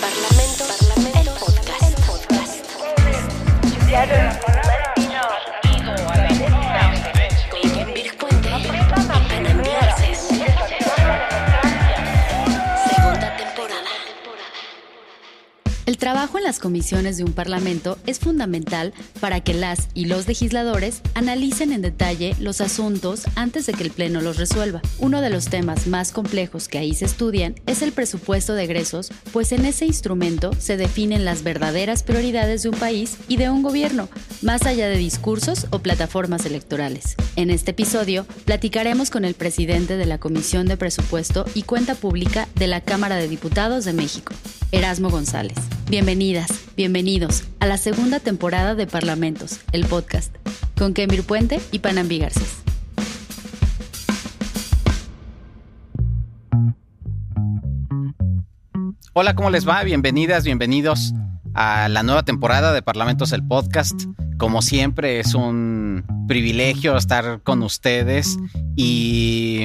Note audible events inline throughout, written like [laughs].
Parlamento, Parlamento, trabajo en las comisiones de un parlamento es fundamental para que las y los legisladores analicen en detalle los asuntos antes de que el Pleno los resuelva. Uno de los temas más complejos que ahí se estudian es el presupuesto de egresos, pues en ese instrumento se definen las verdaderas prioridades de un país y de un gobierno, más allá de discursos o plataformas electorales. En este episodio platicaremos con el presidente de la Comisión de Presupuesto y Cuenta Pública de la Cámara de Diputados de México, Erasmo González. Bienvenidas, bienvenidos a la segunda temporada de Parlamentos, el podcast, con Kemir Puente y Panambi Garcés. Hola, ¿cómo les va? Bienvenidas, bienvenidos a la nueva temporada de Parlamentos el Podcast. Como siempre, es un privilegio estar con ustedes y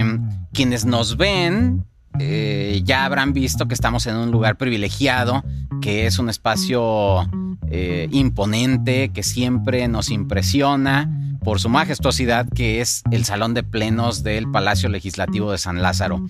quienes nos ven eh, ya habrán visto que estamos en un lugar privilegiado, que es un espacio eh, imponente, que siempre nos impresiona por su majestuosidad, que es el Salón de Plenos del Palacio Legislativo de San Lázaro.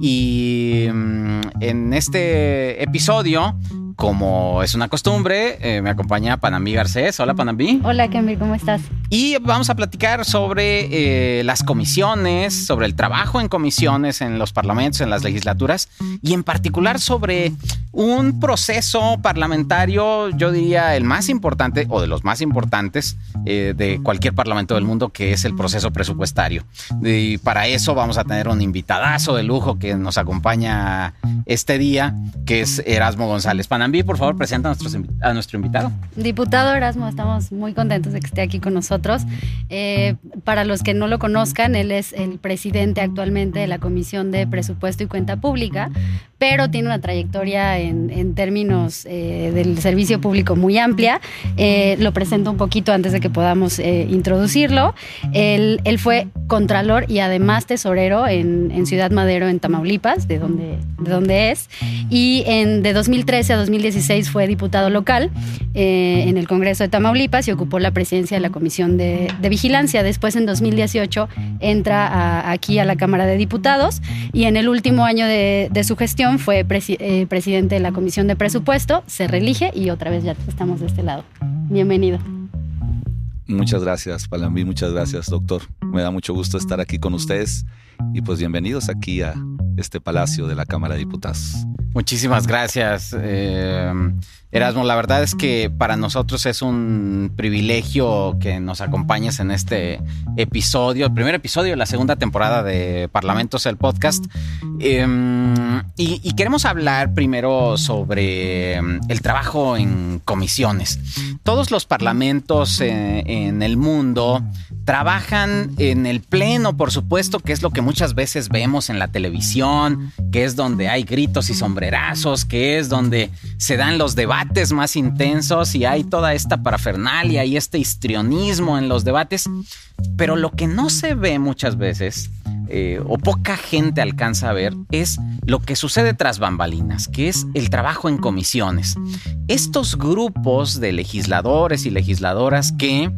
Y mm, en este episodio, como es una costumbre, eh, me acompaña Panamí Garcés. Hola, Panamí. Hola, Kemir, ¿cómo estás? Y vamos a platicar sobre eh, las comisiones, sobre el trabajo en comisiones en los parlamentos, en las legislaturas, y en particular sobre un proceso parlamentario, yo diría el más importante o de los más importantes eh, de cualquier parlamento del mundo, que es el proceso presupuestario. Y para eso vamos a tener un invitadazo de lujo que nos acompaña este día, que es Erasmo González. Panambi, por favor, presenta a, nuestros a nuestro invitado. Diputado Erasmo, estamos muy contentos de que esté aquí con nosotros. Eh, para los que no lo conozcan, él es el presidente actualmente de la Comisión de Presupuesto y Cuenta Pública, pero tiene una trayectoria en, en términos eh, del servicio público muy amplia. Eh, lo presento un poquito antes de que podamos eh, introducirlo. Él, él fue contralor y además tesorero en, en Ciudad Madero, en Tamaulipas, de donde, de donde es. Y en, de 2013 a 2016 fue diputado local eh, en el Congreso de Tamaulipas y ocupó la presidencia de la Comisión de, de Vigilancia. Después, en 2018, entra a- aquí a la Cámara de Diputados y en el último año de, de su gestión fue presi- eh, presidente de la Comisión de Presupuesto, se reelige y otra vez ya estamos de este lado. Bienvenido. Muchas gracias, Palambi, muchas gracias, doctor. Me da mucho gusto estar aquí con ustedes y pues bienvenidos aquí a este palacio de la Cámara de Diputados. Muchísimas gracias, eh, Erasmo. La verdad es que para nosotros es un privilegio que nos acompañes en este episodio, el primer episodio de la segunda temporada de Parlamentos, el podcast. Eh, y, queremos hablar primero sobre eh, el trabajo en comisiones. Todos los parlamentos eh, en el mundo trabajan en el pleno, por supuesto, que es lo que muchas veces vemos en la televisión, que es donde hay gritos y sombrerazos, que es donde se dan los debates más intensos y hay toda esta parafernalia y este histrionismo en los debates. Pero lo que no se ve muchas veces, eh, o poca gente alcanza a ver, es lo que sucede tras bambalinas, que es el trabajo en comisiones. Estos grupos de legisladores y legisladoras que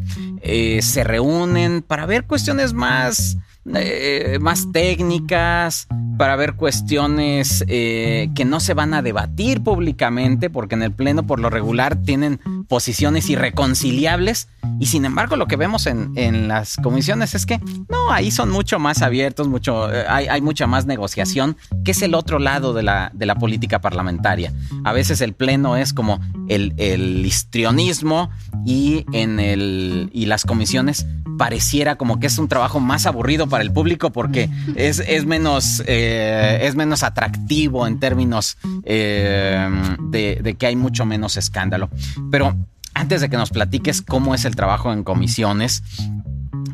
eh, se reúnen para ver cuestiones más, eh, más técnicas, para ver cuestiones eh, que no se van a debatir públicamente, porque en el Pleno por lo regular tienen posiciones irreconciliables, y sin embargo lo que vemos en, en las comisiones es que no, ahí son mucho más abiertos, mucho, eh, hay, hay mucha más negociación, que es el otro lado de la, de la política parlamentaria. A veces el Pleno es como el, el histrionismo y, en el, y las comisiones pareciera como que es un trabajo más aburrido para el público porque es, es menos, eh, es menos atractivo en términos eh, de, de que hay mucho menos escándalo. Pero antes de que nos platiques cómo es el trabajo en comisiones,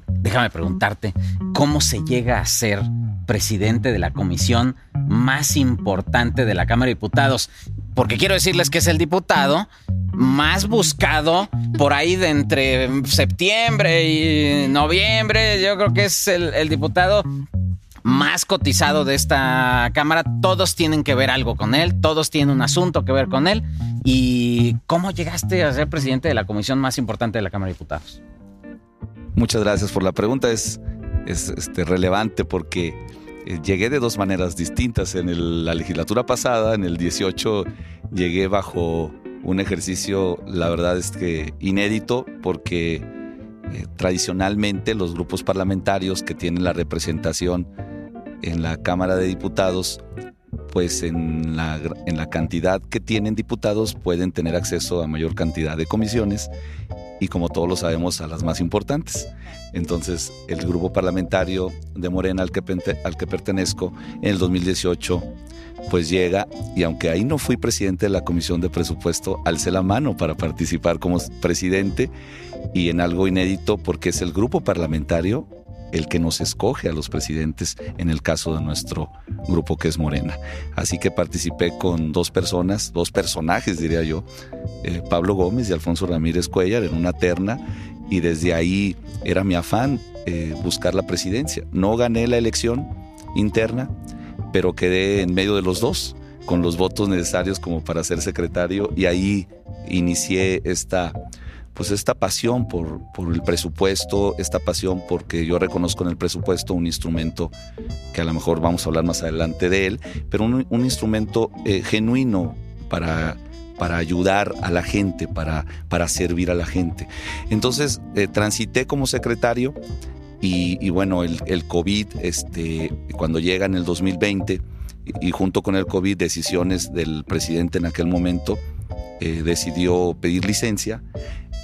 déjame preguntarte, ¿cómo se llega a ser presidente de la comisión más importante de la Cámara de Diputados? Porque quiero decirles que es el diputado más buscado por ahí de entre septiembre y noviembre. Yo creo que es el, diputado más cotizado de esta Cámara. Todos tienen que ver algo con él, todos tienen un asunto que ver con él. ¿Y cómo llegaste a ser presidente de la comisión más importante de la Cámara de Diputados? Muchas gracias por la pregunta. Es, es este, relevante porque llegué de dos maneras distintas. En la legislatura pasada, en el 18, llegué bajo un ejercicio, la verdad es que inédito, porque eh, tradicionalmente los grupos parlamentarios que tienen la representación en la Cámara de Diputados, pues en la, en la cantidad que tienen diputados pueden tener acceso a mayor cantidad de comisiones y como todos lo sabemos a las más importantes. Entonces el grupo parlamentario de Morena al que, al que pertenezco en el 2018 pues llega y aunque ahí no fui presidente de la comisión de presupuesto, alcé la mano para participar como presidente y en algo inédito porque es el grupo parlamentario el que nos escoge a los presidentes en el caso de nuestro grupo que es Morena. Así que participé con dos personas, dos personajes diría yo, eh, Pablo Gómez y Alfonso Ramírez Cuellar en una terna y desde ahí era mi afán eh, buscar la presidencia. No gané la elección interna, pero quedé en medio de los dos con los votos necesarios como para ser secretario y ahí inicié esta pues esta pasión por, por, el presupuesto, esta pasión porque yo reconozco en el presupuesto un instrumento que a lo mejor vamos a hablar más adelante de él, pero un, instrumento eh, genuino para, para ayudar a la gente, para, para servir a la gente. Entonces eh, transité como secretario y, bueno, el, el, COVID, este, cuando llega en el 2020 y, junto con el COVID, decisiones del presidente en aquel momento, eh, decidió pedir licencia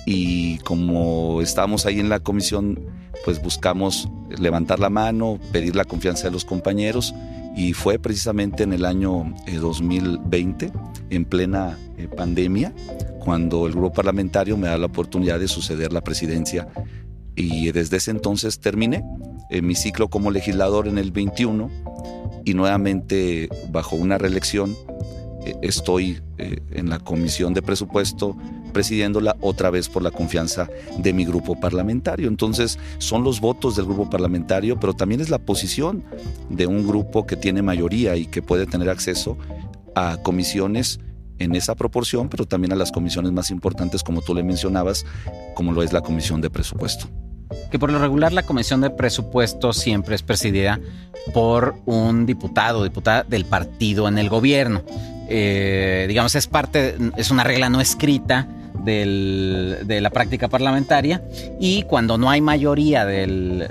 y como estábamos ahí en la comisión, pues buscamos levantar la mano, pedir la confianza de los compañeros y fue precisamente en el año 2020, eh, en plena eh, pandemia, cuando el grupo parlamentario me da la oportunidad de suceder la presidencia y desde ese entonces terminé mi ciclo como legislador en el 21 y nuevamente bajo una reelección estoy en la comisión de presupuesto presidiéndola otra vez por la confianza de mi grupo parlamentario. Entonces son los votos del grupo parlamentario, pero también es la posición de un grupo que tiene mayoría y que puede tener acceso a comisiones en esa proporción, pero también a las comisiones más importantes, como tú le mencionabas, como lo es la comisión de presupuesto. Que por lo regular la comisión de presupuesto siempre es presidida por un diputado, diputada del partido en el gobierno. Eh, digamos, es parte, es una regla no escrita de la práctica parlamentaria y cuando no hay mayoría del,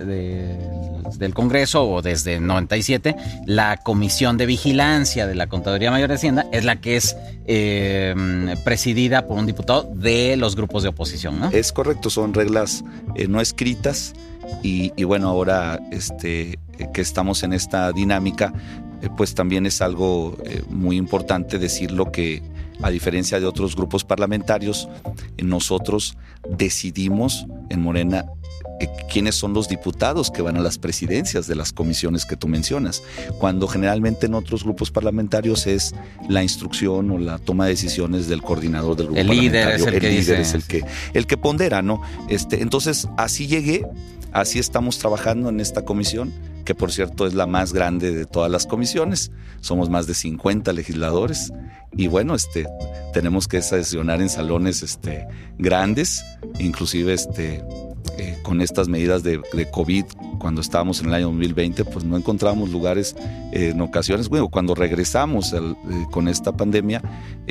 Congreso o desde 97, la Comisión de Vigilancia de la Contaduría Mayor de Hacienda es la que es eh, presidida por un diputado de los grupos de oposición. Es correcto, son reglas eh, no escritas y, bueno, ahora este, que estamos en esta dinámica, eh, pues también es algo muy importante decirlo que a diferencia de otros grupos parlamentarios, nosotros decidimos en Morena eh, quiénes son los diputados que van a las presidencias de las comisiones que tú mencionas, cuando generalmente en otros grupos parlamentarios es la instrucción o la toma de decisiones del coordinador del grupo el Líder es el, que líder es el que el que pondera, ¿no? Este, entonces así llegué, así estamos trabajando en esta comisión que por cierto es la más grande de todas las comisiones. Somos más de 50 legisladores y bueno, este, tenemos que sesionar en salones este, grandes, inclusive este, eh, con estas medidas de, COVID, cuando estábamos en el año 2020, pues no encontramos lugares eh, en ocasiones, bueno, cuando regresamos eh, con esta pandemia,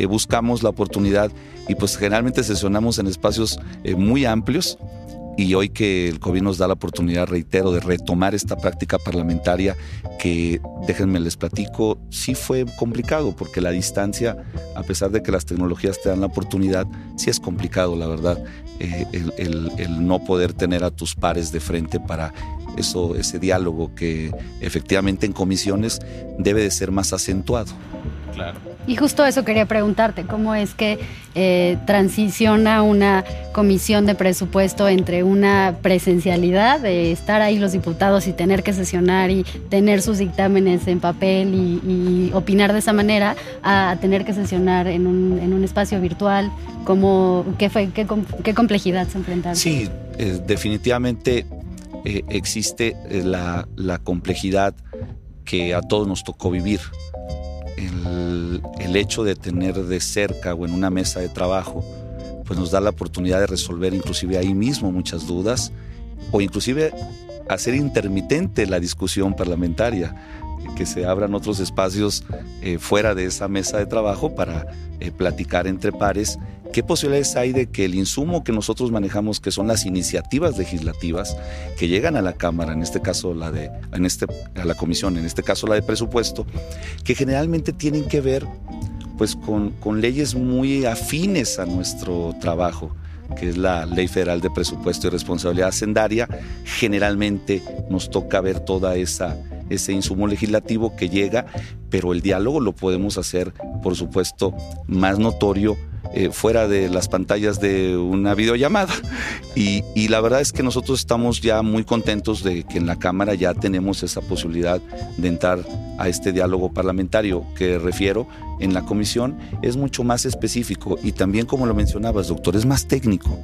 buscamos la oportunidad y pues generalmente sesionamos en espacios muy amplios y hoy que el COVID nos da la oportunidad, reitero, de retomar esta práctica parlamentaria que, déjenme les platico, sí fue complicado porque la distancia, a pesar de que las tecnologías te dan la oportunidad, sí es complicado, la verdad, eh, el, el no poder tener a tus pares de frente para eso, ese diálogo que efectivamente en comisiones debe de ser más acentuado. Claro. Y justo eso quería preguntarte, ¿cómo es que eh, transiciona una comisión de presupuesto entre una presencialidad de estar ahí los diputados y tener que sesionar y tener sus dictámenes en papel y, opinar de esa manera a, tener que sesionar en un, en un espacio virtual? ¿Cómo, qué, fue, qué, qué complejidad se enfrentaron? Sí, eh, definitivamente eh, existe la, la complejidad que a todos nos tocó vivir. El, hecho de tener de cerca o en una mesa de trabajo, pues nos da la oportunidad de resolver inclusive ahí mismo muchas dudas o inclusive hacer intermitente la discusión parlamentaria, que se abran otros espacios eh, fuera de esa mesa de trabajo para eh, platicar entre pares. ¿Qué posibilidades hay de que el insumo que nosotros manejamos, que son las iniciativas legislativas que llegan a la Cámara, en este caso la de, en este, a la Comisión, en este caso la de presupuesto, que generalmente tienen que ver pues con, con leyes muy afines a nuestro trabajo? que es la Ley Federal de Presupuesto y Responsabilidad Hacendaria, generalmente nos toca ver toda esa ese insumo legislativo que llega, pero el diálogo lo podemos hacer, por supuesto, más notorio eh, fuera de las pantallas de una videollamada. Y, y, la verdad es que nosotros estamos ya muy contentos de que en la Cámara ya tenemos esa posibilidad de entrar a este diálogo parlamentario que refiero en la comisión. Es mucho más específico y también como lo mencionabas doctor es más técnico.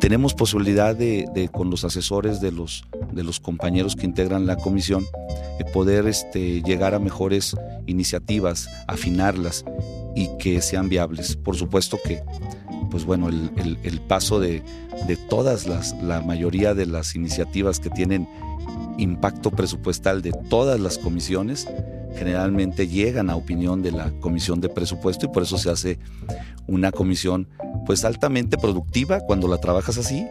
Tenemos posibilidad de, con los asesores de los de los compañeros que integran la comisión de poder este, llegar a mejores iniciativas afinarlas y que sean viables. Por supuesto que, pues bueno, el, paso de, de, todas las, la mayoría de las iniciativas que tienen impacto presupuestal de todas las comisiones, generalmente llegan a opinión de la comisión de presupuesto y por eso se hace una comisión pues altamente productiva cuando la trabajas así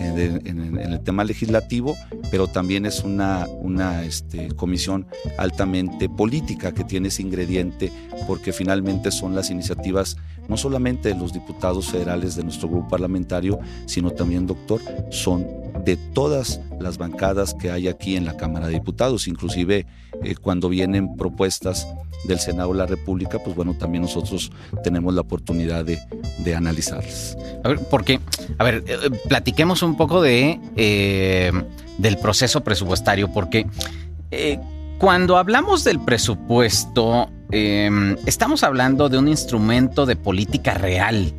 en, el tema legislativo, pero también es una, una este, comisión altamente política que tiene ese ingrediente porque finalmente son las iniciativas no solamente de los diputados federales de nuestro grupo parlamentario, sino también, doctor, son de todas las bancadas que hay aquí en la Cámara de Diputados, inclusive eh, cuando vienen propuestas del Senado de la República, pues bueno, también nosotros tenemos la oportunidad de, de analizarlas. A ver, porque, a ver, eh, platiquemos un poco de eh, del proceso presupuestario, porque eh, cuando hablamos del presupuesto, eh, estamos hablando de un instrumento de política real.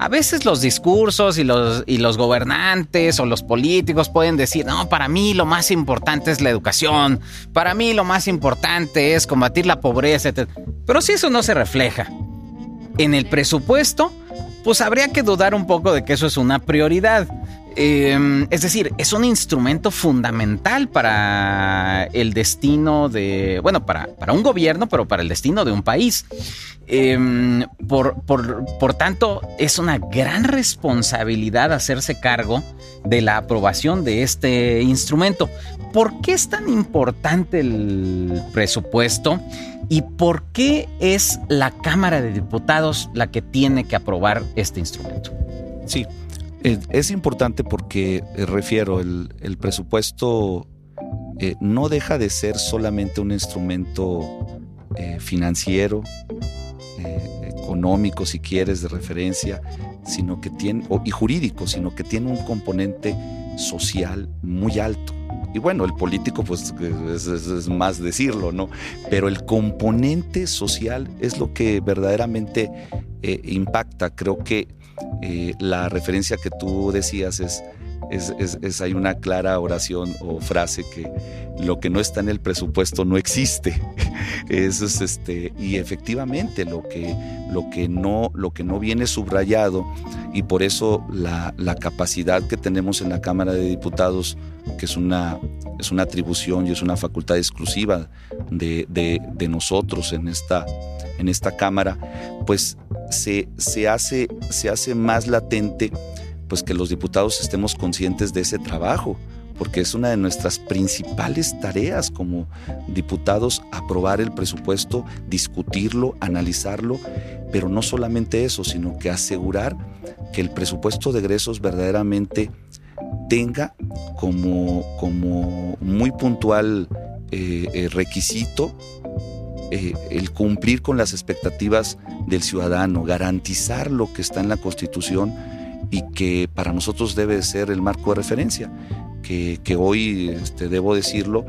A veces los discursos y los, y los gobernantes o los políticos pueden decir, no, para mí lo más importante es la educación, para mí lo más importante es combatir la pobreza, etc. Pero si eso no se refleja en el presupuesto, pues habría que dudar un poco de que eso es una prioridad. Eh, es decir, es un instrumento fundamental para el destino de, bueno, para, para un gobierno, pero para el destino de un país. Eh, por, por, por, tanto, es una gran responsabilidad hacerse cargo de la aprobación de este instrumento. ¿Por qué es tan importante el presupuesto? ¿Y por qué es la Cámara de Diputados la que tiene que aprobar este instrumento? Sí, es importante porque, eh, refiero, el, el presupuesto eh, no deja de ser solamente un instrumento eh, financiero, eh, económico, si quieres, de referencia, sino que tiene, y jurídico, sino que tiene un componente social muy alto. Y bueno, el político, pues es, más decirlo, ¿no? Pero el componente social es lo que verdaderamente eh, impacta. Creo que eh, la referencia que tú decías es, es, hay una clara oración o frase que lo que no está en el presupuesto no existe. [laughs] Eso es este, y efectivamente lo que, lo que, no, lo que no viene subrayado, y por eso la, la capacidad que tenemos en la Cámara de Diputados, que es una, es una atribución y es una facultad exclusiva de, de, nosotros en esta, en esta Cámara, pues se, se, hace, se hace más latente pues que los diputados estemos conscientes de ese trabajo, porque es una de nuestras principales tareas como diputados aprobar el presupuesto, discutirlo, analizarlo, pero no solamente eso, sino que asegurar que el presupuesto de egresos verdaderamente tenga como, como muy puntual eh, eh, requisito eh, el cumplir con las expectativas del ciudadano, garantizar lo que está en la Constitución y que para nosotros debe ser el marco de referencia, que, hoy, este, debo decirlo,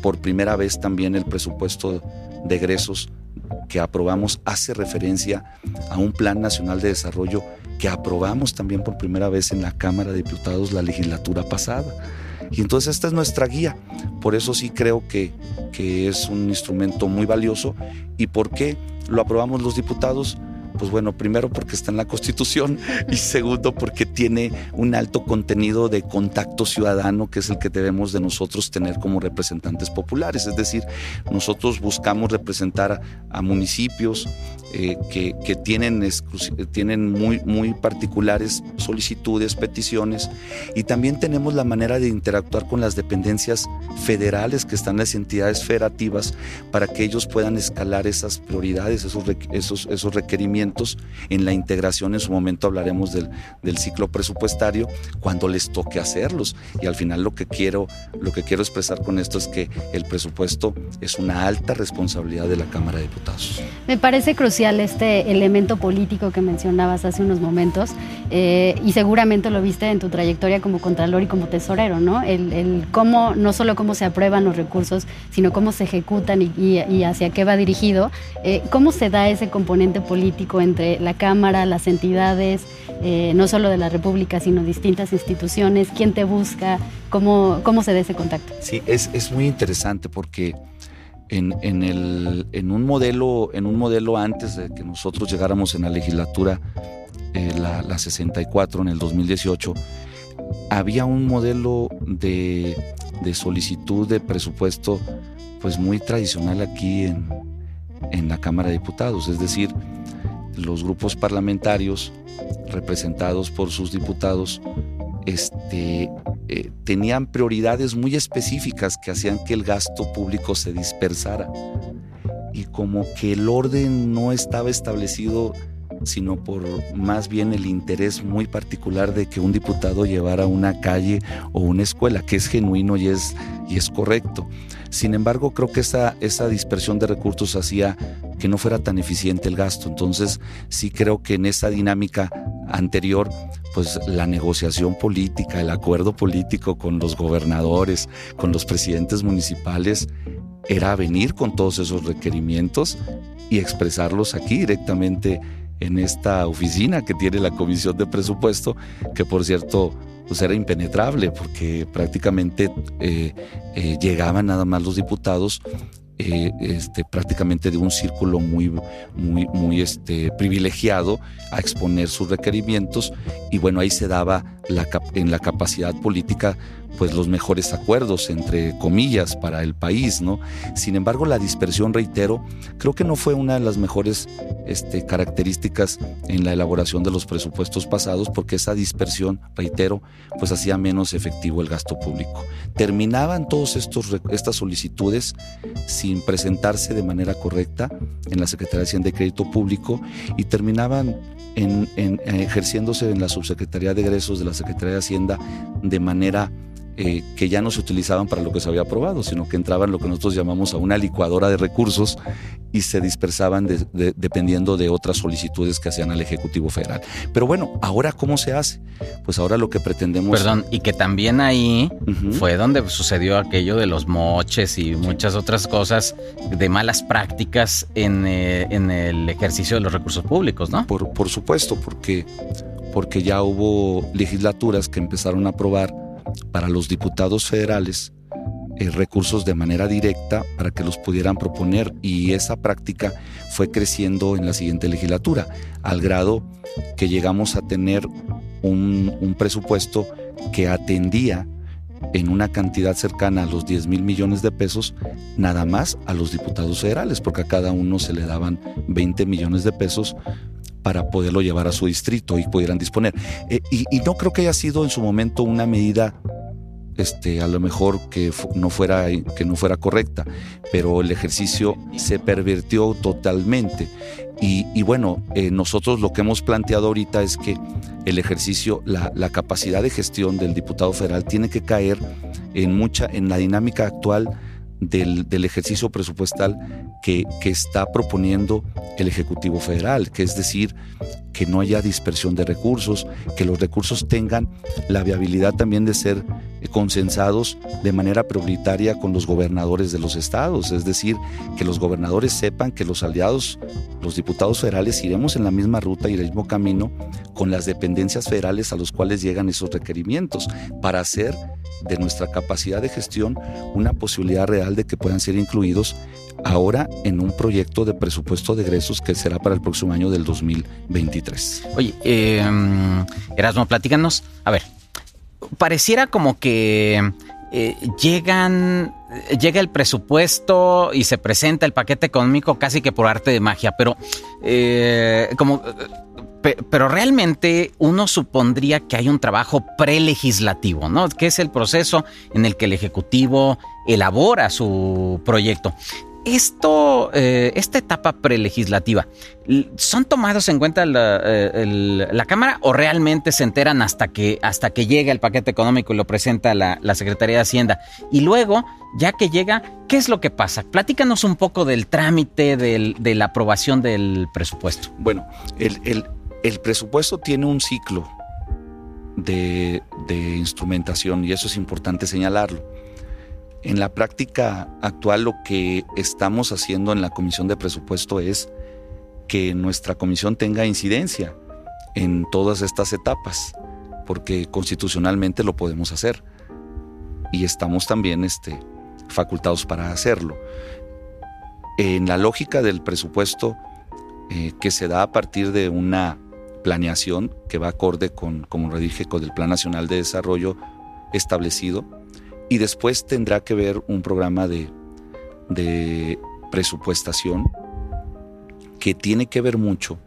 por primera vez también el presupuesto de egresos que aprobamos hace referencia a un Plan Nacional de Desarrollo que aprobamos también por primera vez en la Cámara de Diputados la legislatura pasada. Y entonces esta es nuestra guía. Por eso sí creo que, que es un instrumento muy valioso. ¿Y por qué lo aprobamos los diputados? Pues bueno, primero porque está en la Constitución y segundo porque tiene un alto contenido de contacto ciudadano que es el que debemos de nosotros tener como representantes populares. Es decir, nosotros buscamos representar a municipios eh, que, que, tienen, tienen muy, muy particulares solicitudes, peticiones y también tenemos la manera de interactuar con las dependencias federales que están las entidades federativas para que ellos puedan escalar esas prioridades, esos, esos, esos requerimientos en la integración. En su momento hablaremos del, ciclo presupuestario cuando les toque hacerlos. Y al final lo que quiero, lo que quiero expresar con esto es que el presupuesto es una alta responsabilidad de la Cámara de Diputados. Me parece crucial este elemento político que mencionabas hace unos momentos eh, y seguramente lo viste en tu trayectoria como contralor y como tesorero, ¿no? El, cómo, no solo cómo se aprueban los recursos, sino cómo se ejecutan y hacia qué va dirigido. Eh, ¿Cómo se da ese componente político entre la Cámara, las entidades, eh, no solo de la República, sino distintas instituciones? ¿Quién te busca? ¿Cómo, cómo se da ese contacto? Sí, es, es muy interesante porque en, en, el, en, un modelo, en un modelo antes de que nosotros llegáramos en la legislatura, eh, la, la 64, en el 2018, había un modelo de, de solicitud de presupuesto pues muy tradicional aquí en, en la Cámara de Diputados, es decir, los grupos parlamentarios representados por sus diputados este, eh, tenían prioridades muy específicas que hacían que el gasto público se dispersara. Y como que el orden no estaba establecido, sino por más bien el interés muy particular de que un diputado llevara una calle o una escuela, que es genuino y es, y es correcto. Sin embargo, creo que esa, esa dispersión de recursos hacía que no fuera tan eficiente el gasto. Entonces, sí creo que en esa dinámica anterior, pues la negociación política, el acuerdo político con los gobernadores, con los presidentes municipales, era venir con todos esos requerimientos y expresarlos aquí directamente en esta oficina que tiene la Comisión de Presupuesto, que por cierto pues era impenetrable porque prácticamente eh, eh, llegaban nada más los diputados eh, este, prácticamente de un círculo muy, muy, muy este, privilegiado a exponer sus requerimientos y bueno, ahí se daba la, en la capacidad política pues los mejores acuerdos entre comillas para el país, ¿no? Sin embargo, la dispersión, reitero, creo que no fue una de las mejores este, características en la elaboración de los presupuestos pasados porque esa dispersión, reitero, pues hacía menos efectivo el gasto público. Terminaban todas estas solicitudes sin presentarse de manera correcta en la Secretaría de Hacienda y Crédito Público y terminaban en, en, ejerciéndose en la Subsecretaría de Egresos de la Secretaría de Hacienda de manera eh, que ya no se utilizaban para lo que se había aprobado, sino que entraban lo que nosotros llamamos a una licuadora de recursos y se dispersaban de, de, dependiendo de otras solicitudes que hacían al Ejecutivo Federal. Pero bueno, ahora ¿cómo se hace? Pues ahora lo que pretendemos... Perdón, y que también ahí uh -huh. fue donde sucedió aquello de los moches y muchas otras cosas de malas prácticas en, eh, en el ejercicio de los recursos públicos, ¿no? Por, por supuesto, porque, porque ya hubo legislaturas que empezaron a aprobar para los diputados federales eh, recursos de manera directa para que los pudieran proponer. Y esa práctica fue creciendo en la siguiente legislatura, al grado que llegamos a tener un, un presupuesto que atendía en una cantidad cercana a los 10 mil millones de pesos, nada más a los diputados federales, porque a cada uno se le daban 20 millones de pesos para poderlo llevar a su distrito y pudieran disponer. Eh, y, y, no creo que haya sido en su momento una medida, este, a lo mejor que no fuera, que no fuera correcta, pero el ejercicio se pervirtió totalmente. Y, bueno, eh, nosotros lo que hemos planteado ahorita es que el ejercicio, la, la, capacidad de gestión del diputado federal tiene que caer en mucha, en la dinámica actual del, del ejercicio presupuestal que, está proponiendo el Ejecutivo Federal, que es decir, que no haya dispersión de recursos, que los recursos tengan la viabilidad también de ser consensados de manera prioritaria con los gobernadores de los estados, es decir, que los gobernadores sepan que los aliados, los diputados federales, iremos en la misma ruta y el mismo camino con las dependencias federales a los cuales llegan esos requerimientos para hacer de nuestra capacidad de gestión una posibilidad real de que puedan ser incluidos ahora en un proyecto de presupuesto de egresos que será para el próximo año del 2023. Oye, eh, Erasmo, platícanos. A ver, pareciera como que eh, llegan, llega el presupuesto y se presenta el paquete económico casi que por arte de magia, pero eh, como pero realmente uno supondría que hay un trabajo prelegislativo, ¿no? Que es el proceso en el que el Ejecutivo elabora su proyecto. Esto, eh, esta etapa prelegislativa, ¿son tomados en cuenta eh, la, Cámara o realmente se enteran hasta que, hasta que llega el paquete económico y lo presenta la, Secretaría de Hacienda? Y luego, ya que llega, ¿qué es lo que pasa? Platícanos un poco del trámite de la aprobación del presupuesto. Bueno, el, presupuesto tiene un ciclo de instrumentación y eso es importante señalarlo. En la práctica actual lo que estamos haciendo en la Comisión de Presupuesto es que nuestra comisión tenga incidencia en todas estas etapas, porque constitucionalmente lo podemos hacer y estamos también este, facultados para hacerlo. En la lógica del presupuesto eh, que se da a partir de una planeación que va acorde con, como lo dije, con el Plan Nacional de Desarrollo establecido, y después tendrá que ver un programa de, presupuestación que tiene que ver mucho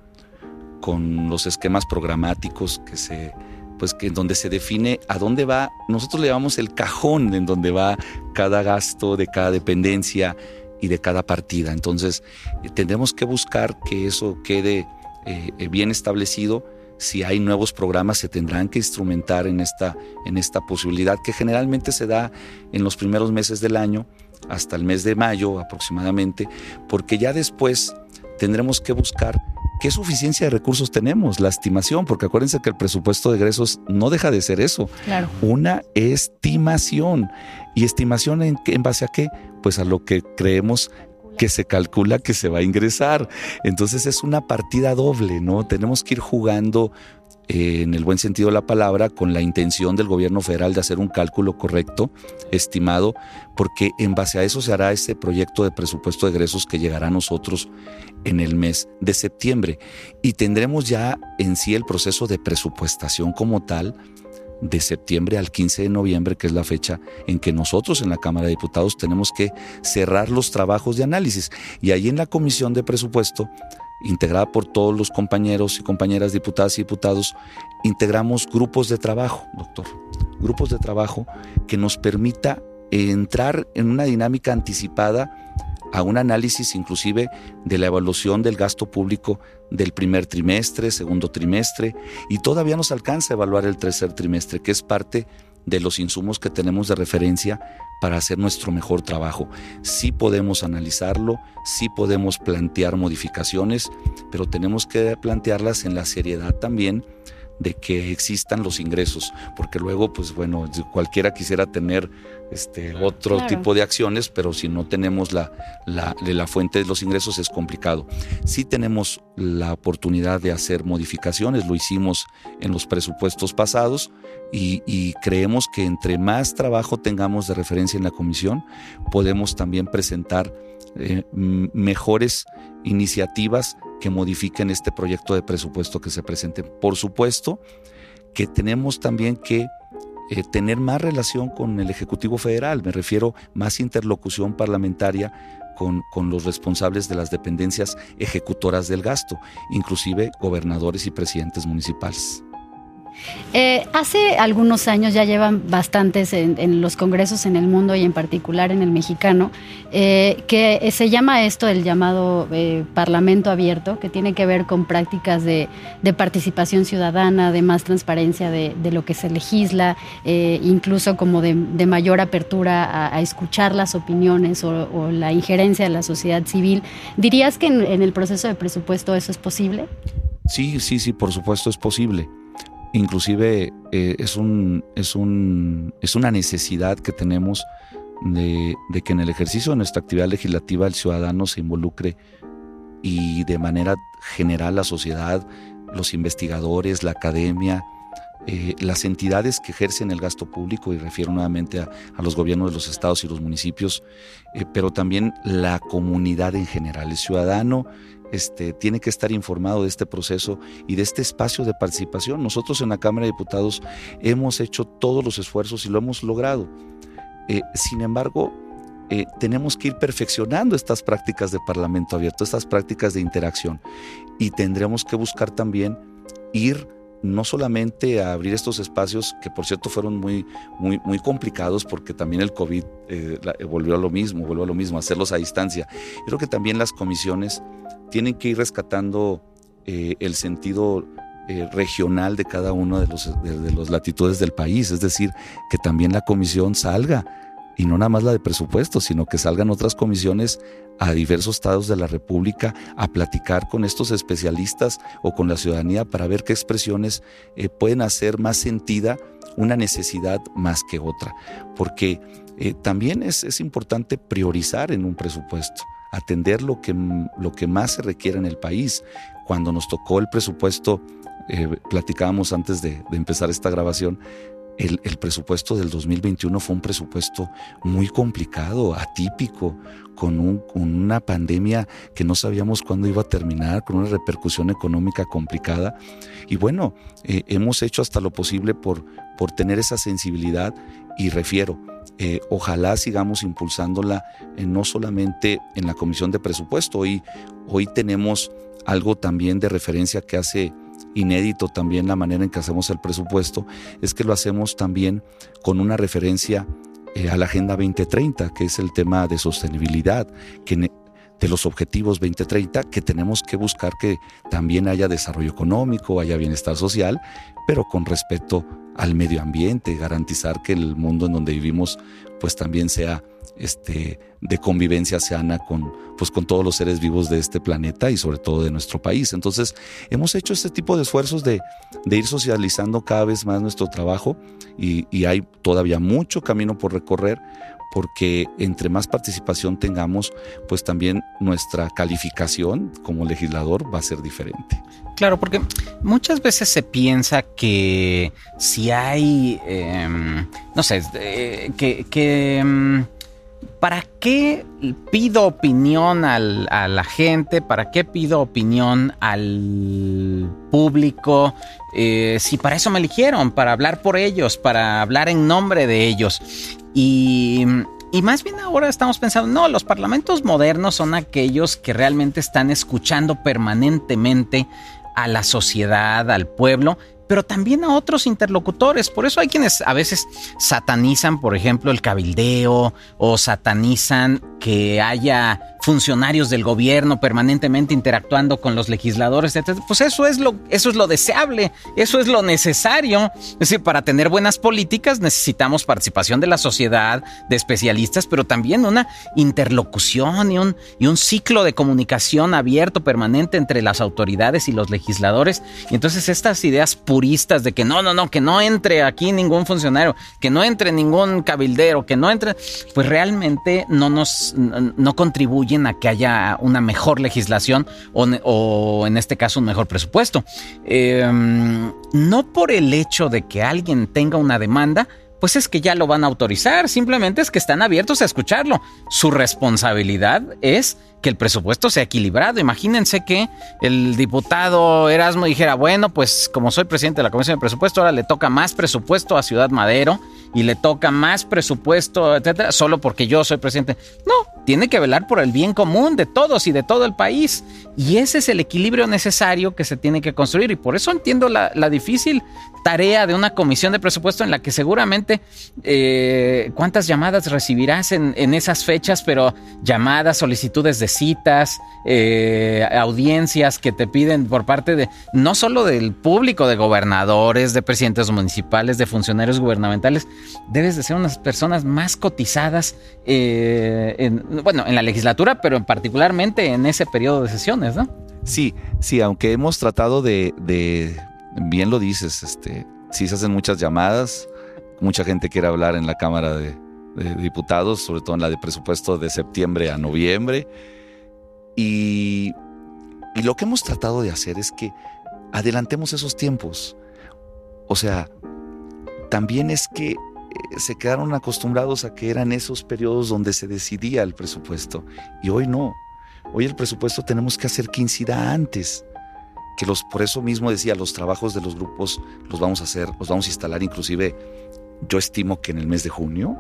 con los esquemas programáticos que se pues que donde se define a dónde va, nosotros le llamamos el cajón en donde va cada gasto de cada dependencia y de cada partida. Entonces, eh, tendremos que buscar que eso quede eh, eh, bien establecido si hay nuevos programas se tendrán que instrumentar en esta, en esta posibilidad que generalmente se da en los primeros meses del año hasta el mes de mayo aproximadamente, porque ya después tendremos que buscar qué suficiencia de recursos tenemos, la estimación, porque acuérdense que el presupuesto de egresos no deja de ser eso, claro. una estimación. ¿Y estimación en, en base a qué? Pues a lo que creemos que se calcula que se va a ingresar. Entonces es una partida doble, ¿no? Tenemos que ir jugando eh, en el buen sentido de la palabra, con la intención del gobierno federal de hacer un cálculo correcto, estimado, porque en base a eso se hará ese proyecto de presupuesto de egresos que llegará a nosotros en el mes de septiembre. Y tendremos ya en sí el proceso de presupuestación como tal, de septiembre al 15 de noviembre, que es la fecha en que nosotros en la Cámara de Diputados tenemos que cerrar los trabajos de análisis. Y ahí en la Comisión de Presupuesto, integrada por todos los compañeros y compañeras diputadas y diputados, integramos grupos de trabajo, doctor, grupos de trabajo que nos permita entrar en una dinámica anticipada a un análisis inclusive de la evaluación del gasto público del primer trimestre, segundo trimestre, y todavía nos alcanza a evaluar el tercer trimestre, que es parte de los insumos que tenemos de referencia para hacer nuestro mejor trabajo. Sí podemos analizarlo, sí podemos plantear modificaciones, pero tenemos que plantearlas en la seriedad también de que existan los ingresos, porque luego, pues bueno, cualquiera quisiera tener este otro tipo de acciones, pero si no tenemos la, la, la fuente de los ingresos es complicado. Sí tenemos la oportunidad de hacer modificaciones, lo hicimos en los presupuestos pasados y, y creemos que entre más trabajo tengamos de referencia en la comisión, podemos también presentar eh, mejores iniciativas que modifiquen este proyecto de presupuesto que se presente. Por supuesto que tenemos también que eh, tener más relación con el Ejecutivo Federal, me refiero más interlocución parlamentaria con, con, los responsables de las dependencias ejecutoras del gasto, inclusive gobernadores y presidentes municipales. Eh, hace algunos años, ya llevan bastantes en, los congresos en el mundo y en particular en el mexicano, eh, que se llama esto el llamado eh, Parlamento Abierto, que tiene que ver con prácticas de, participación ciudadana, de más transparencia de, lo que se legisla, incluso como de, mayor apertura a, escuchar las opiniones o, la injerencia de la sociedad civil. ¿Dirías que en el proceso de presupuesto eso es posible? Sí, sí, sí, por supuesto es posible inclusive eh, es, un, es, un, es una necesidad que tenemos de, que en el ejercicio de nuestra actividad legislativa el ciudadano se involucre y de manera general la sociedad, los investigadores, la academia, eh, las entidades que ejercen el gasto público, y refiero nuevamente a, los gobiernos de los estados y los municipios, eh, pero también la comunidad en general. El ciudadano este, tiene que estar informado de este proceso y de este espacio de participación. Nosotros en la Cámara de Diputados hemos hecho todos los esfuerzos y lo hemos logrado. Eh, sin embargo, tenemos que ir perfeccionando estas prácticas de parlamento abierto, estas prácticas de interacción y tendremos que buscar también ir no solamente a abrir estos espacios, que por cierto fueron muy, muy, muy complicados porque también el COVID eh, volvió a lo mismo, volvió a lo mismo, hacerlos a distancia. Creo que también las comisiones tienen que ir rescatando eh, el sentido eh, regional de cada uno de los, las latitudes del país, es decir, que también la comisión salga y no nada más la de presupuesto, sino que salgan otras comisiones a diversos estados de la República a platicar con estos especialistas o con la ciudadanía para ver qué expresiones eh, pueden hacer más sentida una necesidad más que otra. Porque también es, importante priorizar en un presupuesto, atender lo que, lo que más se requiere en el país. Cuando nos tocó el presupuesto, eh, platicábamos antes de, empezar esta grabación, el, presupuesto del 2021 fue un presupuesto muy complicado, atípico, con, una pandemia que no sabíamos cuándo iba a terminar, con una repercusión económica complicada. Y bueno, eh, hemos hecho hasta lo posible por, por tener esa sensibilidad y refiero, eh, ojalá sigamos impulsándola eh, no solamente en la Comisión de Presupuesto, hoy, hoy tenemos algo también de referencia que hace inédito también la manera en que hacemos el presupuesto, es que lo hacemos también con una referencia eh, a la Agenda 2030, que es el tema de sostenibilidad, que de los objetivos 2030, que tenemos que buscar que también haya desarrollo económico, haya bienestar social, pero con respeto al medio ambiente, garantizar que el mundo en donde vivimos pues también sea este, de convivencia sana con, pues, con todos los seres vivos de este planeta y sobre todo de nuestro país. Entonces, hemos hecho este tipo de esfuerzos de, de ir socializando cada vez más nuestro trabajo y, hay todavía mucho camino por recorrer porque entre más participación tengamos, pues también nuestra calificación como legislador va a ser diferente. Claro, porque muchas veces se piensa que si hay, em, no sé, eh, que... Em, ¿Para qué pido opinión a la gente? ¿Para qué pido opinión al público? Eh, si para eso me eligieron, para hablar por ellos, para hablar en nombre de ellos. Y, y más bien ahora estamos pensando, no, los parlamentos modernos son aquellos que realmente están escuchando permanentemente a la sociedad, al pueblo, pero también a otros interlocutores. Por eso hay quienes a veces satanizan, por ejemplo, el cabildeo o satanizan que haya funcionarios del gobierno permanentemente interactuando con los legisladores, etc. Pues eso es lo, eso es lo deseable, eso es lo necesario. Es decir, para tener buenas políticas necesitamos participación de la sociedad, de especialistas, pero también una interlocución y un, y un ciclo de comunicación abierto, permanente entre las autoridades y los legisladores. Y entonces estas ideas puristas de que no, no, no, que no entre aquí ningún funcionario, que no entre ningún cabildero, que no entre, pues realmente no nos no contribuyen a que haya una mejor legislación o, en este caso un mejor presupuesto. Em, no por el hecho de que alguien tenga una demanda, pues es que ya lo van a autorizar, simplemente es que están abiertos a escucharlo. Su responsabilidad es que el presupuesto sea equilibrado. Imagínense que el diputado Erasmo dijera, bueno, pues como soy presidente de la Comisión de Presupuesto, ahora le toca más presupuesto a Ciudad Madero y le toca más presupuesto, etcétera, solo porque yo soy presidente. No, tiene que velar por el bien común de todos y de todo el país. Y ese es el equilibrio necesario que se tiene que construir. Y por eso entiendo la, difícil tarea de una comisión de presupuesto en la que seguramente eh, cuántas llamadas recibirás en, esas fechas, pero llamadas, solicitudes de citas, eh, audiencias que te piden por parte de no solo del público, de gobernadores, de presidentes municipales, de funcionarios gubernamentales, debes de ser unas personas más cotizadas, eh, en, bueno, en la legislatura, pero particularmente en ese periodo de sesiones, ¿no? Sí, sí, aunque hemos tratado de, bien lo dices, este, sí se hacen muchas llamadas, mucha gente quiere hablar en la Cámara de, de Diputados, sobre todo en la de presupuesto de septiembre a noviembre. Y, y lo que hemos tratado de hacer es que adelantemos esos tiempos. O sea, también es que se quedaron acostumbrados a que eran esos periodos donde se decidía el presupuesto. Y hoy no. Hoy el presupuesto tenemos que hacer que incida antes. Que los, por eso mismo decía, los trabajos de los grupos los vamos a hacer, los vamos a instalar inclusive, yo estimo que en el mes de junio.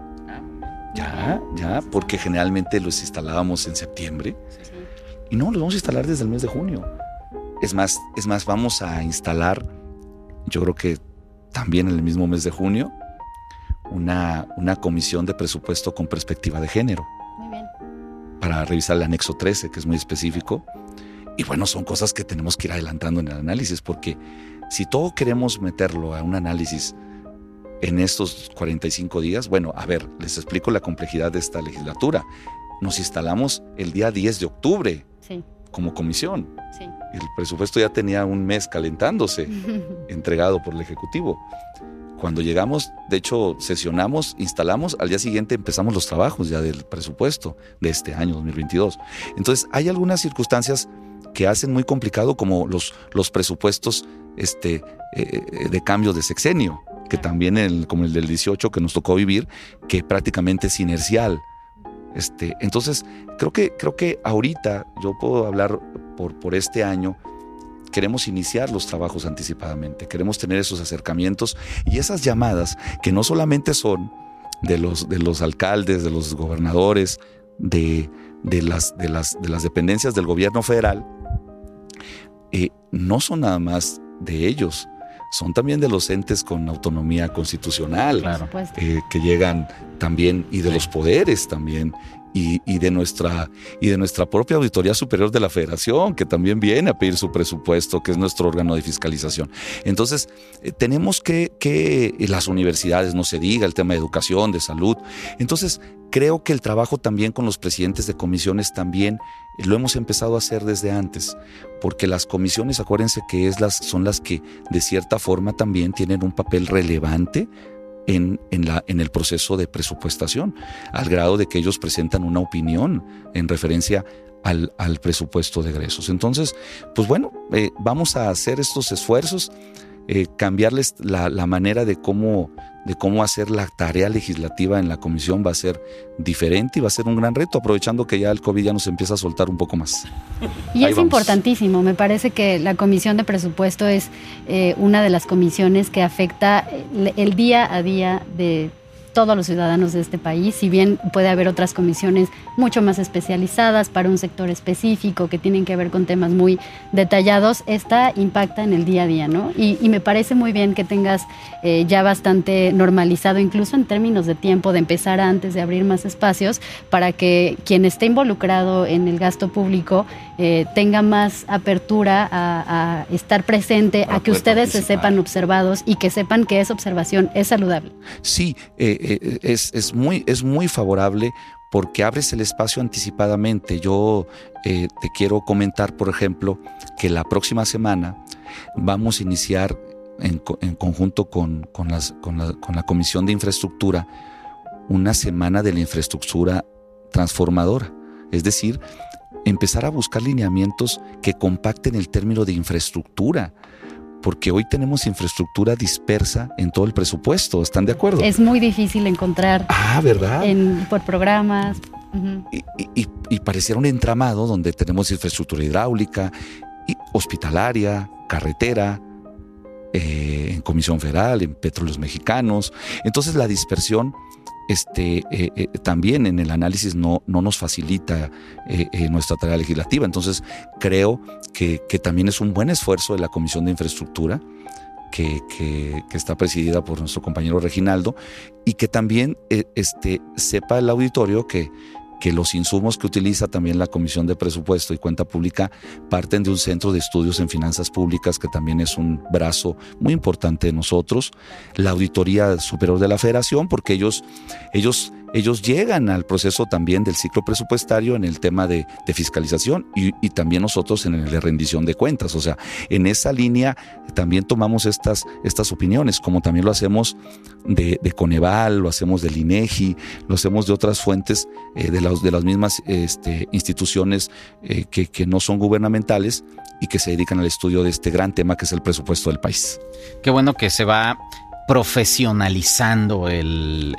Ya, ya, porque generalmente los instalábamos en septiembre. Y no, los vamos a instalar desde el mes de junio. Es más, es más, vamos a instalar, yo creo que también en el mismo mes de junio, una, una comisión de presupuesto con perspectiva de género. Muy bien. Para revisar el anexo 13, que es muy específico. Y bueno, son cosas que tenemos que ir adelantando en el análisis, porque si todo queremos meterlo a un análisis en estos 45 días, bueno, a ver, les explico la complejidad de esta legislatura. Nos instalamos el día 10 de octubre Sí, como comisión. sí. El presupuesto ya tenía un mes calentándose, [laughs] entregado por el Ejecutivo. Cuando llegamos, de hecho, sesionamos, instalamos, al día siguiente empezamos los trabajos ya del presupuesto de este año 2022. Entonces, hay algunas circunstancias que hacen muy complicado como los, los presupuestos este, eh, eh, de cambio de sexenio, que también el, como el del 18 que nos tocó vivir, que prácticamente es inercial. Este, entonces, creo que, creo que ahorita yo puedo hablar por, por este año, queremos iniciar los trabajos anticipadamente, queremos tener esos acercamientos y esas llamadas que no solamente son de los, de los alcaldes, de los gobernadores, de, de, las, de, las, de las dependencias del gobierno federal, eh, no son nada más de ellos, son también de los entes con autonomía constitucional, Claro. Eh, que llegan también y de los poderes también y, de nuestra y de nuestra propia auditoría superior de la Federación que también viene a pedir su presupuesto que es nuestro órgano de fiscalización. Entonces eh, tenemos que que las universidades no se diga el tema de educación de salud. Entonces creo que el trabajo también con los presidentes de comisiones también lo hemos empezado a hacer desde antes porque las comisiones acuérdense que es las son las que de cierta forma también tienen un papel relevante en, en, la, en el proceso de presupuestación, al grado de que ellos presentan una opinión en referencia al, al presupuesto de egresos. Entonces, pues bueno, eh, vamos a hacer estos esfuerzos, eh, cambiarles la, la manera de cómo, de cómo hacer la tarea legislativa en la comisión va a ser diferente y va a ser un gran reto, aprovechando que ya el COVID ya nos empieza a soltar un poco más. Y Ahí es vamos. importantísimo, me parece que la comisión de presupuesto es eh, una de las comisiones que afecta el, el día a día de todos los ciudadanos de este país, si bien puede haber otras comisiones mucho más especializadas para un sector específico que tienen que ver con temas muy detallados, esta impacta en el día a día, ¿no? Y, y me parece muy bien que tengas eh, ya bastante normalizado, incluso en términos de tiempo, de empezar antes de abrir más espacios, para que quien esté involucrado en el gasto público eh, tenga más apertura a, a estar presente, Para a que ustedes se sepan observados y que sepan que esa observación es saludable. Sí, eh, eh, es, es muy, es muy favorable porque abres el espacio anticipadamente. Yo eh, te quiero comentar, por ejemplo, que la próxima semana vamos a iniciar en, en conjunto con, con las- con la, con la Comisión de Infraestructura una semana de la infraestructura transformadora. Es decir, empezar a buscar lineamientos que compacten el término de infraestructura. Porque hoy tenemos infraestructura dispersa en todo el presupuesto. ¿Están de acuerdo? Es muy difícil encontrar Ah, ¿verdad? en, por programas. y- y pareciera un entramado donde tenemos infraestructura hidráulica, y hospitalaria, carretera, eh, en Comisión Federal, en Petróleos Mexicanos. Entonces la dispersión este, eh, eh, también en el análisis no, no nos facilita eh, nuestra tarea legislativa. Entonces creo que, también es un buen esfuerzo de la Comisión de Infraestructura. Que, que- que está presidida por nuestro compañero Reginaldo y que también este, sepa el auditorio que, que los insumos que utiliza también la Comisión de Presupuesto y Cuenta Pública parten de un centro de estudios en finanzas públicas que también es un brazo muy importante de nosotros, la Auditoría Superior de la Federación, porque ellos, ellos ellos llegan al proceso también del ciclo presupuestario en el tema de, fiscalización y, también nosotros en el de rendición de cuentas. O sea, en esa línea también tomamos estas, opiniones, como también lo hacemos de, Coneval, lo hacemos del INEGI, lo hacemos de otras fuentes eh, de, las, mismas este, instituciones eh, que no son gubernamentales y que se dedican al estudio de este gran tema que es el presupuesto del país. Qué bueno que se va profesionalizando el,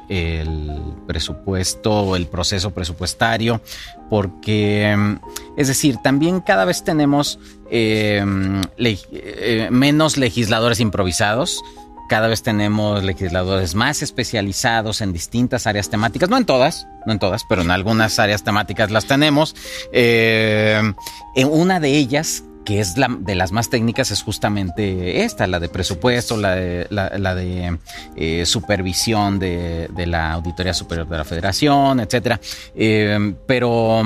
presupuesto, el proceso presupuestario, porque, mm, es decir, también cada vez tenemos em, eh, menos legisladores improvisados. Cada vez tenemos legisladores más especializados en distintas áreas temáticas, no en todas, no en todas, pero en algunas áreas temáticas las tenemos. Em, en una de ellas que es la de las más técnicas, es justamente esta, la de presupuesto, la de, la, de eh, supervisión de, la Auditoría Superior de la Federación, etcétera. Eh, pero,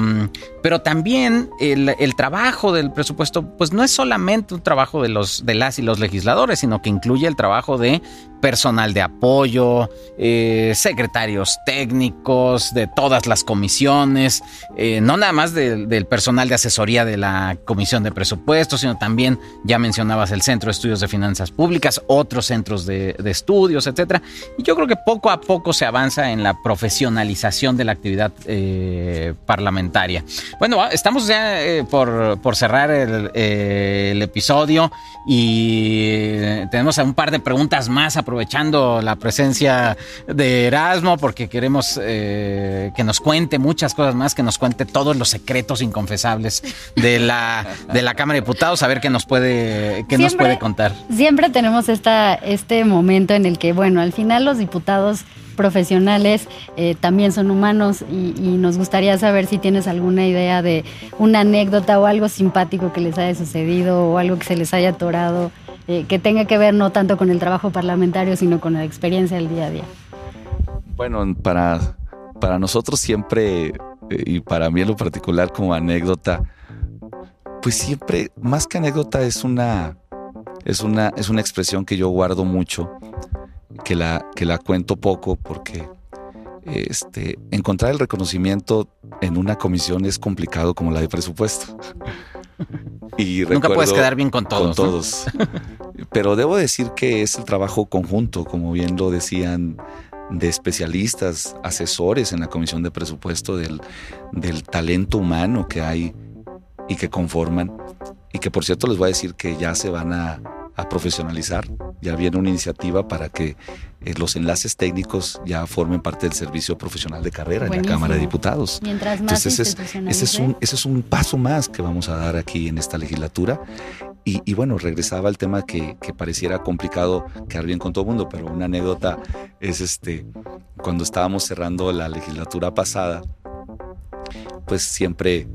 pero también el, trabajo del presupuesto, pues no es solamente un trabajo de los de las y los legisladores, sino que incluye el trabajo de personal de apoyo, eh, secretarios técnicos de todas las comisiones, eh, no nada más del personal de asesoría de la Comisión de Presupuestos, sino también, ya mencionabas, el Centro de Estudios de Finanzas Públicas, otros centros de, estudios, etcétera. Y yo creo que poco a poco se avanza en la profesionalización de la actividad eh, parlamentaria. Bueno, estamos ya por, cerrar el, el episodio y tenemos un par de preguntas más aprovechando la presencia de Erasmo porque queremos eh, que nos cuente muchas cosas más, que nos cuente todos los secretos inconfesables de la, de la Cámara de Diputados, a ver qué nos puede, qué nos puede contar. Siempre tenemos esta, este momento en el que, bueno, al final los diputados profesionales eh, también son humanos y, y, nos gustaría saber si tienes alguna idea de una anécdota o algo simpático que les haya sucedido o algo que se les haya atorado eh, que tenga que ver no tanto con el trabajo parlamentario, sino con la experiencia del día a día? Bueno, para, para nosotros siempre, eh, y para mí en lo particular como anécdota, pues siempre, más que anécdota, es una, es una, es una expresión que yo guardo mucho, que la, que la cuento poco porque este, encontrar el reconocimiento en una comisión es complicado como la de presupuesto. y Nunca puedes quedar bien con todos. Con todos. Pero debo decir que es el trabajo conjunto, como bien lo decían de especialistas, asesores en la comisión de presupuesto del, del talento humano que hay y que conforman. Y que por cierto les voy a decir que ya se van a a profesionalizar. Ya viene una iniciativa para que eh, los enlaces técnicos ya formen parte del servicio profesional de carrera en la Cámara de Diputados. Mientras más Entonces, ese es, un, ese es un paso más que vamos a dar aquí en esta legislatura. Y, bueno, regresaba al tema que, que, pareciera complicado quedar bien con todo el mundo, pero una anécdota es este, cuando estábamos cerrando la legislatura pasada, pues siempre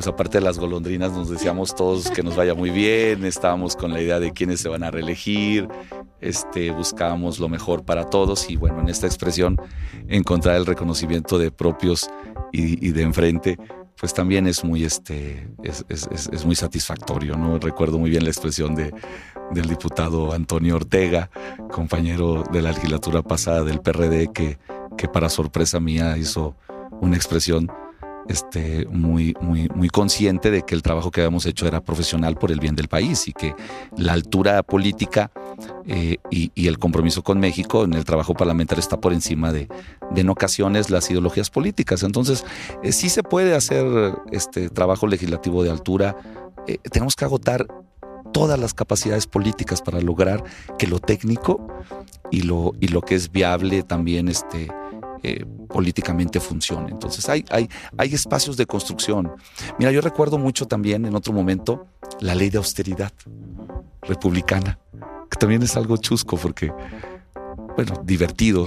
pues aparte de las golondrinas nos decíamos todos que nos vaya muy bien, estábamos con la idea de quiénes se van a reelegir, este, buscábamos lo mejor para todos y bueno, en esta expresión encontrar el reconocimiento de propios y, de enfrente, pues también es muy, este, es, muy satisfactorio, ¿no? Recuerdo muy bien la expresión de, del diputado Antonio Ortega, compañero de la legislatura pasada del PRD, que, que para sorpresa mía hizo una expresión este, muy, muy, muy consciente de que el trabajo que habíamos hecho era profesional por el bien del país y que la altura política eh, y, el compromiso con México en el trabajo parlamentario está por encima de, en ocasiones, las ideologías políticas. Entonces, eh, sí se puede hacer este trabajo legislativo de altura. Eh, tenemos que agotar todas las capacidades políticas para lograr que lo técnico y lo, y lo que es viable también este, eh, políticamente funcione. Entonces hay, hay, hay espacios de construcción. Mira, yo recuerdo mucho también en otro momento la ley de austeridad republicana, que también es algo chusco porque, bueno, divertido,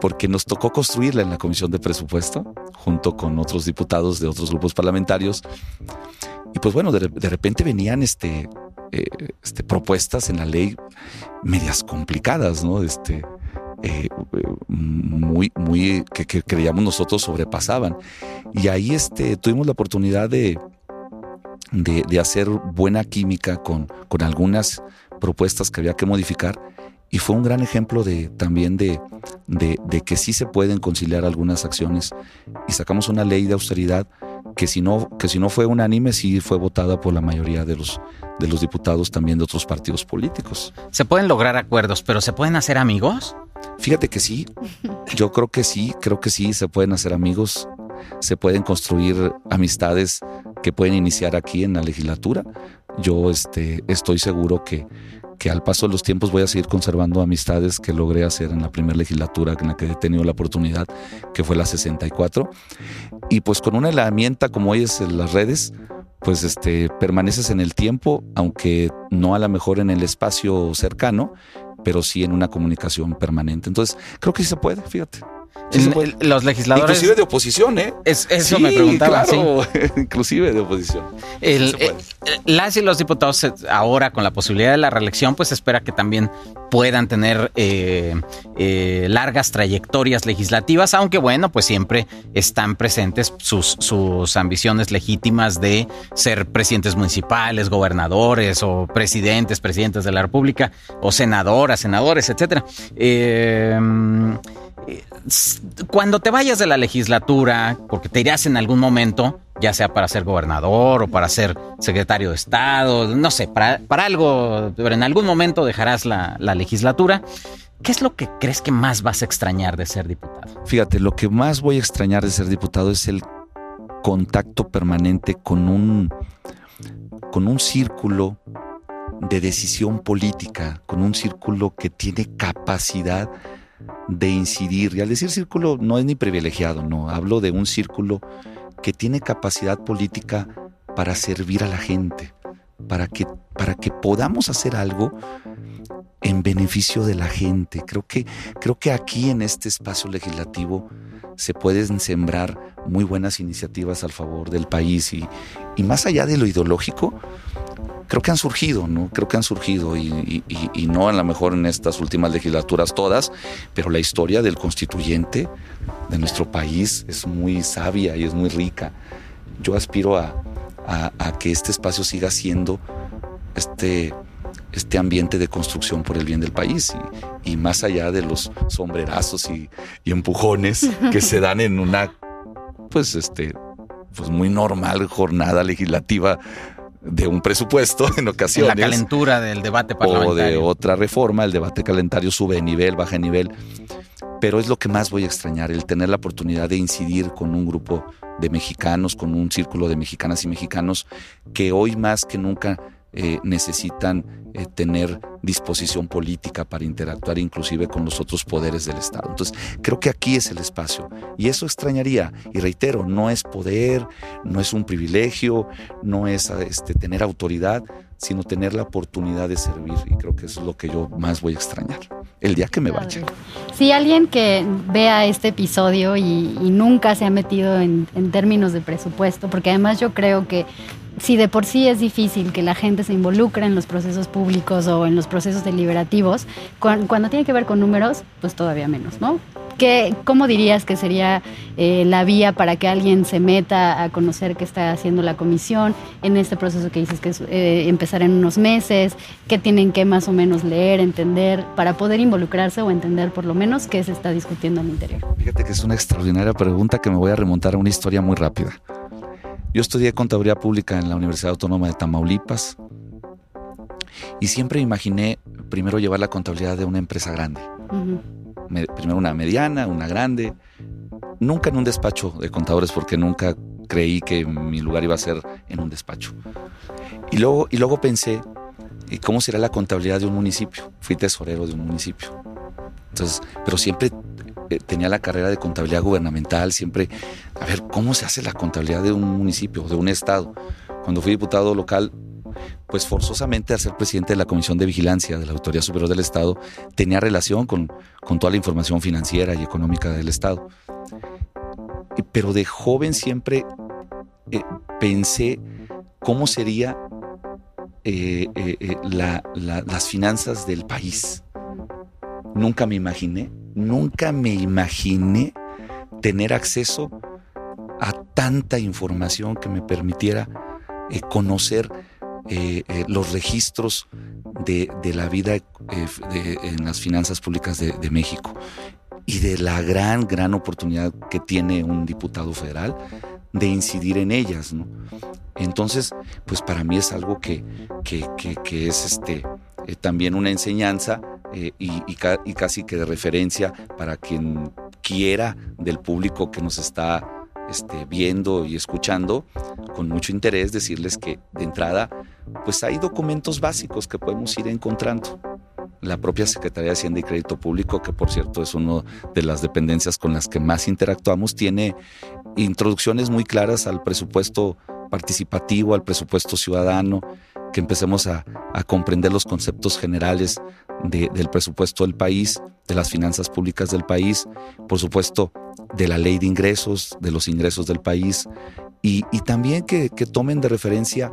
porque nos tocó construirla en la Comisión de Presupuesto, junto con otros diputados de otros grupos parlamentarios. Y pues bueno, de, repente venían este, eh, este, propuestas en la ley medias complicadas, ¿no? Este, eh, muy, muy, que, creíamos nosotros sobrepasaban. Y ahí este, tuvimos la oportunidad de, de, hacer buena química con, con algunas propuestas que había que modificar y fue un gran ejemplo de también de, de, de, que sí se pueden conciliar algunas acciones y sacamos una ley de austeridad que si no, que si no fue unánime, sí fue votada por la mayoría de los, de los diputados también de otros partidos políticos. Se pueden lograr acuerdos, pero ¿se pueden hacer amigos? Fíjate que sí, yo creo que sí, creo que sí, se pueden hacer amigos, se pueden construir amistades que pueden iniciar aquí en la legislatura. Yo este, estoy seguro que, que al paso de los tiempos voy a seguir conservando amistades que logré hacer en la primera legislatura en la que he tenido la oportunidad, que fue la 64. Y pues con una herramienta como hoy es las redes, pues este, permaneces en el tiempo, aunque no a lo mejor en el espacio cercano, pero sí en una comunicación permanente. Entonces, creo que sí se puede, fíjate. Sí los legisladores. Inclusive de oposición, ¿eh? Es, eso me preguntaba. Claro, [laughs] inclusive de oposición. El, eh, las y los diputados, eh, ahora con la posibilidad de la reelección, pues espera que también puedan tener eh, eh, largas trayectorias legislativas, aunque bueno, pues siempre están presentes sus, sus ambiciones legítimas de ser presidentes municipales, gobernadores o presidentes, presidentes de la República, o senadoras, senadores, etcétera. Eh, cuando te vayas de la legislatura, porque te irás en algún momento, ya sea para ser gobernador o para ser secretario de Estado, no sé, para, para algo, pero en algún momento dejarás la, la legislatura. ¿Qué es lo que crees que más vas a extrañar de ser diputado? Fíjate, lo que más voy a extrañar de ser diputado es el contacto permanente con un, con un círculo de decisión política, con un círculo que tiene capacidad de incidir. Y al decir círculo no es ni privilegiado, no, hablo de un círculo que tiene capacidad política para servir a la gente, para que, para que podamos hacer algo en beneficio de la gente. Creo que, creo que aquí en este espacio legislativo se pueden sembrar muy buenas iniciativas al favor del país y, y más allá de lo ideológico, creo que han surgido, ¿no? Creo que han surgido y, y, no a lo mejor en estas últimas legislaturas todas, pero la historia del constituyente de nuestro país es muy sabia y es muy rica. Yo aspiro a, a que este espacio siga siendo este, este ambiente de construcción por el bien del país y, y más allá de los sombrerazos y, y empujones que se dan en una, pues este, pues muy normal jornada legislativa de un presupuesto en ocasiones. En la calentura del debate parlamentario. O de otra reforma, el debate calendario sube de nivel, baja de nivel. Pero es lo que más voy a extrañar, el tener la oportunidad de incidir con un grupo de mexicanos, con un círculo de mexicanas y mexicanos que hoy más que nunca eh, necesitan eh, tener disposición política para interactuar inclusive con los otros poderes del Estado. Entonces, creo que aquí es el espacio y eso extrañaría. Y reitero, no es poder, no es un privilegio, no es este, tener autoridad, sino tener la oportunidad de servir. Y creo que es lo que yo más voy a extrañar, el día que me vaya. Si alguien que vea este episodio y, nunca se ha metido en términos de presupuesto, porque además yo creo que si de por sí es difícil que la gente se involucre en los procesos públicos o en los procesos deliberativos, cuando, tiene que ver con números, pues todavía menos, ¿no? ¿Qué, ¿Cómo dirías que sería eh, la vía para que alguien se meta a conocer qué está haciendo la comisión en este proceso que dices que es eh, empezar en unos meses? ¿Qué tienen que más o menos leer, entender, para poder involucrarse o entender por lo menos qué se está discutiendo en el interior? Fíjate que es una extraordinaria pregunta que me voy a remontar a una historia muy rápida. Yo estudié contaduría pública en la Universidad Autónoma de Tamaulipas y siempre imaginé primero llevar la contabilidad de una empresa grande. Uh -huh. Me, primero una mediana, una grande. Nunca en un despacho de contadores porque nunca creí que mi lugar iba a ser en un despacho. Y luego, y luego pensé, ¿y cómo será la contabilidad de un municipio? Fui tesorero de un municipio. Entonces, pero siempre eh, tenía la carrera de contabilidad gubernamental, siempre, a ver, ¿cómo se hace la contabilidad de un municipio, de un estado? Cuando fui diputado local, pues forzosamente al ser presidente de la Comisión de Vigilancia de la Autoridad Superior del Estado, tenía relación con, con toda la información financiera y económica del Estado. Pero de joven siempre eh, pensé cómo sería eh, la, la, las finanzas del país. Nunca me imaginé, nunca me imaginé tener acceso a tanta información que me permitiera conocer eh, eh, los registros de, la vida eh, en las finanzas públicas de, México y de la gran, gran oportunidad que tiene un diputado federal de incidir en ellas. Entonces, pues para mí es algo que, que, que- que es este, eh, también una enseñanza eh, y, y ca- y casi que de referencia para quien quiera del público que nos está este, viendo y escuchando con mucho interés decirles que de entrada pues hay documentos básicos que podemos ir encontrando. La propia Secretaría de Hacienda y Crédito Público, que por cierto es una de las dependencias con las que más interactuamos, tiene introducciones muy claras al presupuesto participativo, al presupuesto ciudadano, que empecemos a, a comprender los conceptos generales de- del presupuesto del país, de las finanzas públicas del país, por supuesto de la ley de ingresos, de los ingresos del país, y, y también que, que tomen de referencia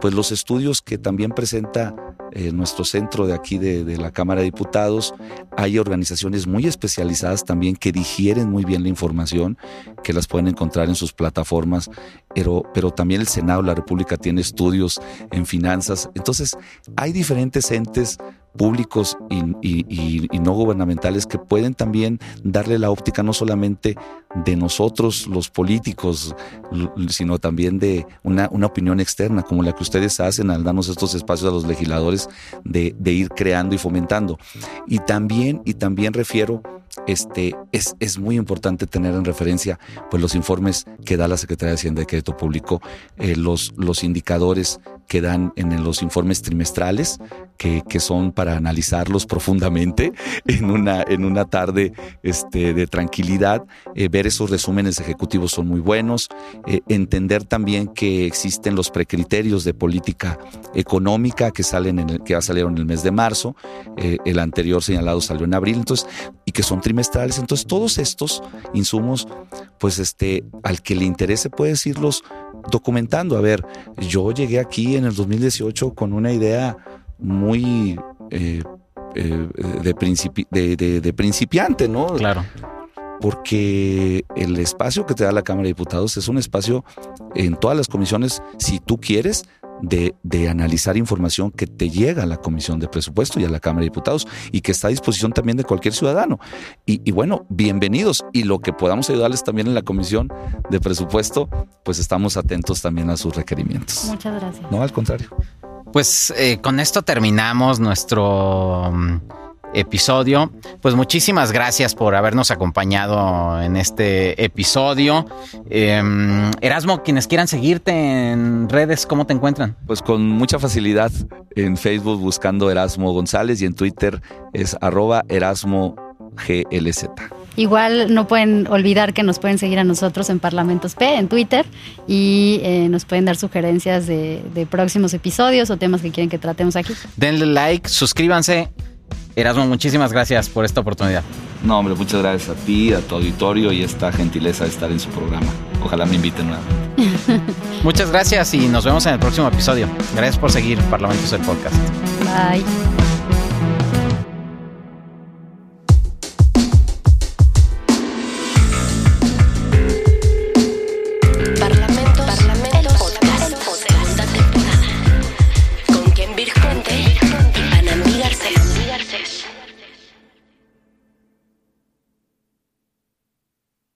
pues los estudios que también presenta eh, nuestro centro de aquí de, de la Cámara de Diputados. Hay organizaciones muy especializadas también que digieren muy bien la información, que las pueden encontrar en sus plataformas, pero, pero también el Senado de la República tiene estudios en finanzas. Entonces, hay diferentes entes públicos y, no gubernamentales que pueden también darle la óptica no solamente de nosotros los políticos, sino también de una, opinión externa como la que ustedes hacen al darnos estos espacios a los legisladores de, de ir creando y fomentando. Y también, y también refiero, este, es, es muy importante tener en referencia pues, los informes que da la Secretaría de Hacienda y Crédito Público, eh, los, los indicadores que dan en los informes trimestrales, que, que son para analizarlos profundamente [laughs] en una, en una tarde este, de tranquilidad. Eh, ver esos resúmenes ejecutivos son muy buenos. Eh, entender también que existen los precriterios de política económica que salen en el, que salieron en el mes de marzo. Eh, el anterior señalado salió en abril, entonces, y que son trimestrales. Entonces, todos estos insumos, pues este, al que le interese puede irlos documentando. A ver, yo llegué aquí en el 2018 con una idea muy eh, eh, de, principi- de- de- de principiante, ¿no? Claro. porque el espacio que te da la Cámara de Diputados es un espacio en todas las comisiones, si tú quieres, de, de analizar información que te llega a la Comisión de Presupuesto y a la Cámara de Diputados y que está a disposición también de cualquier ciudadano. Y, y bueno, bienvenidos. Y lo que podamos ayudarles también en la Comisión de Presupuesto, pues estamos atentos también a sus requerimientos. Muchas gracias. No, al contrario. Pues eh, con esto terminamos nuestro mm, episodio. Pues muchísimas gracias por habernos acompañado en este episodio. Eh, Erasmo, quienes quieran seguirte en redes, ¿cómo te encuentran? Pues con mucha facilidad en Facebook buscando Erasmo González y en Twitter es arroba Erasmo GLZ. Igual no pueden olvidar que nos pueden seguir a nosotros en Parlamentos P, en Twitter, y eh, nos pueden dar sugerencias de, de próximos episodios o temas que quieren que tratemos aquí. Denle like, suscríbanse. Erasmo, muchísimas gracias por esta oportunidad. No, hombre, muchas gracias a ti, a tu auditorio y esta gentileza de estar en su programa. Ojalá me inviten nuevamente. [laughs] Muchas gracias y nos vemos en el próximo episodio. Gracias por seguir Parlamentos el Podcast. Bye.